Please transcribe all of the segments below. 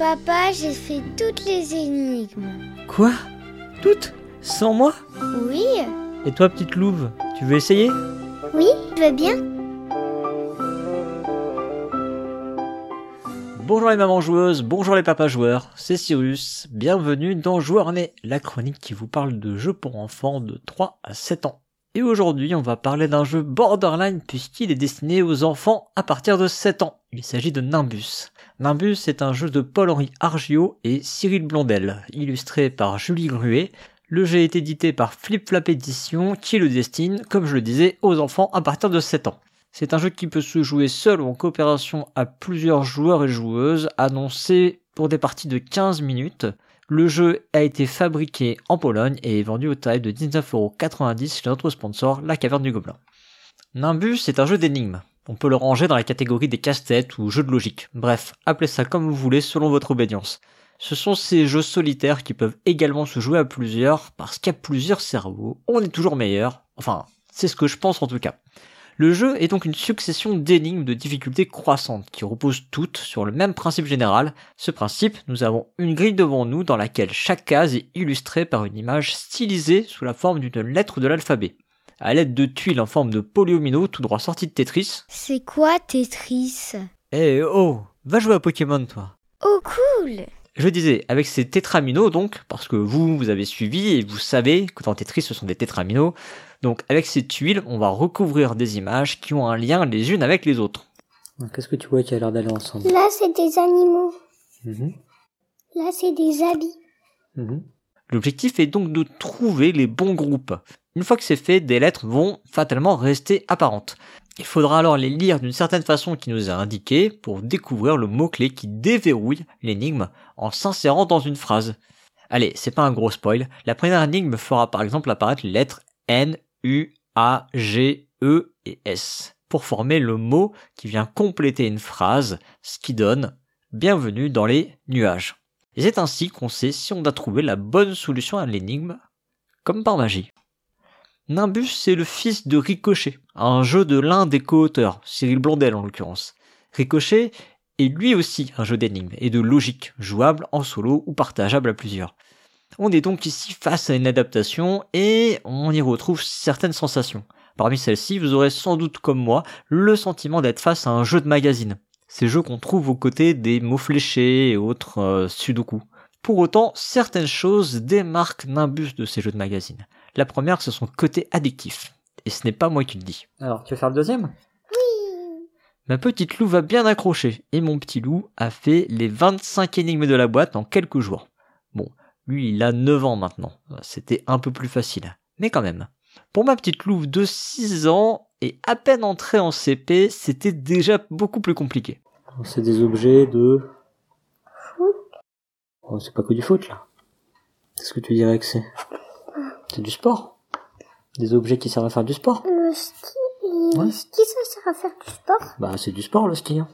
Papa, j'ai fait toutes les énigmes. Quoi? Toutes? Sans moi? Oui Et toi, petite louve, tu veux essayer? Oui, je veux bien? Bonjour les mamans joueuses, bonjour les papas joueurs, c'est Cyrus, bienvenue dans Joueur Né, la chronique qui vous parle de jeux pour enfants de 3 à 7 ans. Et aujourd'hui, on va parler d'un jeu borderline puisqu'il est destiné aux enfants à partir de 7 ans. Il s'agit de Nimbus. Nimbus est un jeu de Paul-Henri Argiot et Cyril Blondel, illustré par Julie Gruet. Le jeu est édité par Flip Flap Edition qui le destine, comme je le disais, aux enfants à partir de 7 ans. C'est un jeu qui peut se jouer seul ou en coopération à plusieurs joueurs et joueuses, annoncé pour des parties de 15 minutes. Le jeu a été fabriqué en Pologne et est vendu au tarif de 19,90€ chez notre sponsor, la Caverne du Gobelin. Nimbus est un jeu d'énigmes. On peut le ranger dans la catégorie des casse-têtes ou jeux de logique. Bref, appelez ça comme vous voulez selon votre obédience. Ce sont ces jeux solitaires qui peuvent également se jouer à plusieurs, parce qu'à plusieurs cerveaux, on est toujours meilleur. Enfin, c'est ce que je pense en tout cas. Le jeu est donc une succession d'énigmes de difficulté croissantes qui reposent toutes sur le même principe général. Ce principe, nous avons une grille devant nous dans laquelle chaque case est illustrée par une image stylisée sous la forme d'une lettre de l'alphabet. À l'aide de tuiles en forme de polyomino tout droit sorti de Tetris. C'est quoi Tetris? Eh oh, va jouer à Pokémon toi. Oh cool Je disais, avec ces tétraminos donc, parce que vous, vous avez suivi et vous savez que dans Tetris ce sont des tétraminos, donc avec ces tuiles, on va recouvrir des images qui ont un lien les unes avec les autres. Qu'est-ce que tu vois qui a l'air d'aller ensemble? Là, c'est des animaux. Mhm, Là, c'est des habits. mhm. L'objectif est donc de trouver les bons groupes. Une fois que c'est fait, des lettres vont fatalement rester apparentes. Il faudra alors les lire d'une certaine façon qui nous est indiquée pour découvrir le mot-clé qui déverrouille l'énigme en s'insérant dans une phrase. Allez, c'est pas un gros spoil. La première énigme fera par exemple apparaître les lettres N, U, A, G, E et S pour former le mot qui vient compléter une phrase, ce qui donne Bienvenue dans les nuages. Et c'est ainsi qu'on sait si on a trouvé la bonne solution à l'énigme, comme par magie. Nimbus, c'est le fils de Ricochet, un jeu de l'un des co-auteurs, Cyril Blondel en l'occurrence. Ricochet est lui aussi un jeu d'énigmes et de logique, jouable en solo ou partageable à plusieurs. On est donc ici face à une adaptation et on y retrouve certaines sensations. Parmi celles-ci, vous aurez sans doute comme moi le sentiment d'être face à un jeu de magazine. Ces jeux qu'on trouve aux côtés des mots fléchés et autres euh, sudoku. Pour autant, certaines choses démarquent Nimbus de ces jeux de magazine. La première, c'est son côté addictif. Et ce n'est pas moi qui le dis. Alors, tu veux faire le deuxième? Oui. Ma petite loup va bien accrocher, et mon petit loup a fait les 25 énigmes de la boîte en quelques jours. Bon, lui, il a 9 ans maintenant. C'était un peu plus facile. Mais quand même. Pour ma petite louve de 6 ans, et à peine entrée en CP, c'était déjà beaucoup plus compliqué. C'est des objets de... Oh, c'est pas que du foot, là. Qu'est-ce que tu dirais que c'est? C'est du sport Des objets qui servent à faire du sport Le ski, Ouais. le ski, ça sert à faire du sport? Bah, c'est du sport, le ski. hein.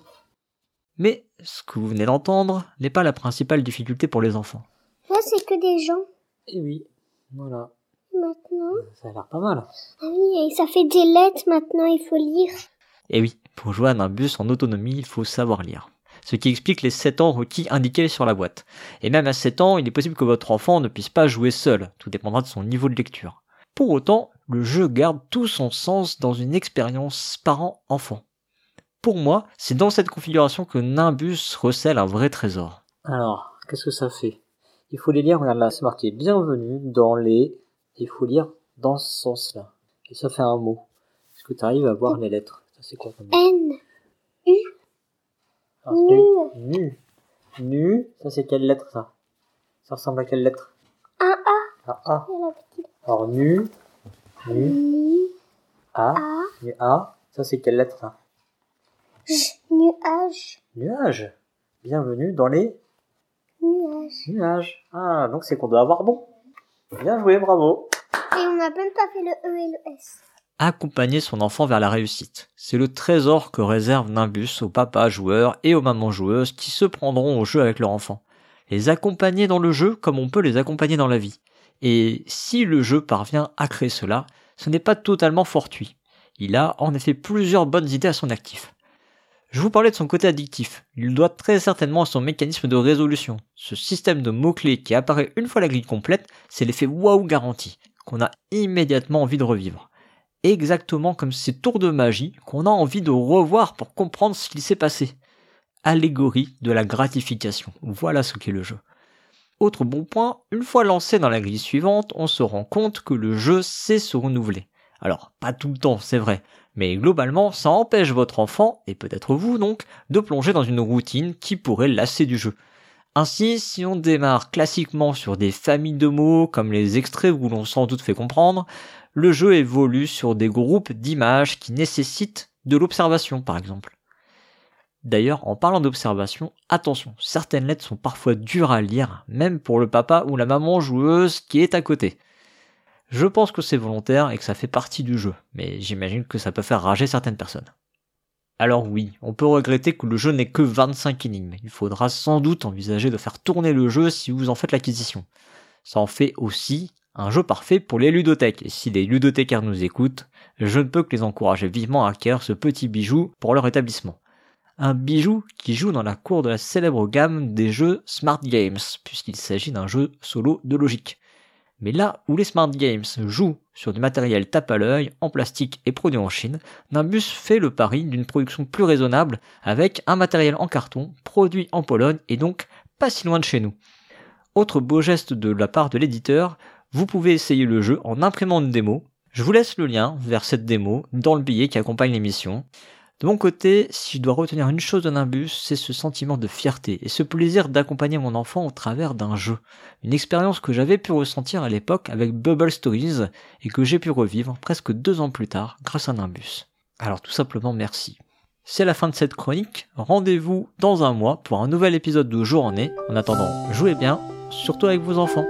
Mais, ce que vous venez d'entendre n'est pas la principale difficulté pour les enfants. Là, c'est que des gens. Eh oui, voilà. Maintenant? Ça a l'air pas mal. Ah oui, et ça fait des lettres maintenant, il faut lire. Et Eh oui, pour jouer à Nimbus en autonomie, il faut savoir lire. Ce qui explique les 7 ans requis indiqués sur la boîte. Et même à 7 ans, il est possible que votre enfant ne puisse pas jouer seul, tout dépendra de son niveau de lecture. Pour autant, le jeu garde tout son sens dans une expérience parent-enfant. Pour moi, c'est dans cette configuration que Nimbus recèle un vrai trésor. Alors, qu'est-ce que ça fait? Il faut les lire, regarde là, c'est marqué bienvenue dans les... Il faut lire dans ce sens-là. Et ça fait un mot. Est-ce que tu arrives à voir les lettres? Ça c'est quoi N. Nu. Nu, ça c'est quelle lettre ça? Ça ressemble à quelle lettre? Un A. À A. Alors nu, nu. A, nu A, ça c'est quelle lettre ça? J. Nuage. Nuage. Bienvenue dans les Nuage. nuages. Ah, donc c'est qu'on doit avoir bon. Bien joué, bravo. Et on n'a même pas fait le E et le S. Accompagner son enfant vers la réussite. C'est le trésor que réserve Nimbus aux papas joueurs et aux mamans joueuses qui se prendront au jeu avec leur enfant. Les accompagner dans le jeu comme on peut les accompagner dans la vie. Et si le jeu parvient à créer cela, ce n'est pas totalement fortuit. Il a en effet plusieurs bonnes idées à son actif. Je vous parlais de son côté addictif. Il doit très certainement à son mécanisme de résolution. Ce système de mots-clés qui apparaît une fois la grille complète, c'est l'effet waouh garanti, qu'on a immédiatement envie de revivre. Exactement comme ces tours de magie qu'on a envie de revoir pour comprendre ce qui s'est passé. Allégorie de la gratification. Voilà ce qu'est le jeu. Autre bon point, une fois lancé dans la grille suivante, on se rend compte que le jeu sait se renouveler. Alors, pas tout le temps, c'est vrai, mais globalement, ça empêche votre enfant, et peut-être vous donc, de plonger dans une routine qui pourrait lasser du jeu. Ainsi, si on démarre classiquement sur des familles de mots, comme les extraits où l'on sans doute fait comprendre, le jeu évolue sur des groupes d'images qui nécessitent de l'observation, par exemple. D'ailleurs, en parlant d'observation, attention, certaines lettres sont parfois dures à lire, même pour le papa ou la maman joueuse qui est à côté. Je pense que c'est volontaire et que ça fait partie du jeu, mais j'imagine que ça peut faire rager certaines personnes. Alors oui, on peut regretter que le jeu n'ait que 25 énigmes. Il faudra sans doute envisager de faire tourner le jeu si vous en faites l'acquisition. Ça en fait aussi un jeu parfait pour les ludothèques. Si les ludothécaires nous écoutent, je ne peux que les encourager vivement à acquérir ce petit bijou pour leur établissement. Un bijou qui joue dans la cour de la célèbre gamme des jeux Smart Games, puisqu'il s'agit d'un jeu solo de logique. Mais là où les Smart Games jouent sur du matériel tape à l'œil, en plastique et produit en Chine, Nimbus fait le pari d'une production plus raisonnable avec un matériel en carton, produit en Pologne et donc pas si loin de chez nous. Autre beau geste de la part de l'éditeur, vous pouvez essayer le jeu en imprimant une démo. Je vous laisse le lien vers cette démo dans le billet qui accompagne l'émission. De mon côté, si je dois retenir une chose de Nimbus, c'est ce sentiment de fierté et ce plaisir d'accompagner mon enfant au travers d'un jeu. Une expérience que j'avais pu ressentir à l'époque avec Bubble Stories et que j'ai pu revivre presque deux ans plus tard grâce à Nimbus. Alors tout simplement merci. C'est la fin de cette chronique. Rendez-vous dans un mois pour un nouvel épisode de Journée. En attendant, jouez bien, surtout avec vos enfants.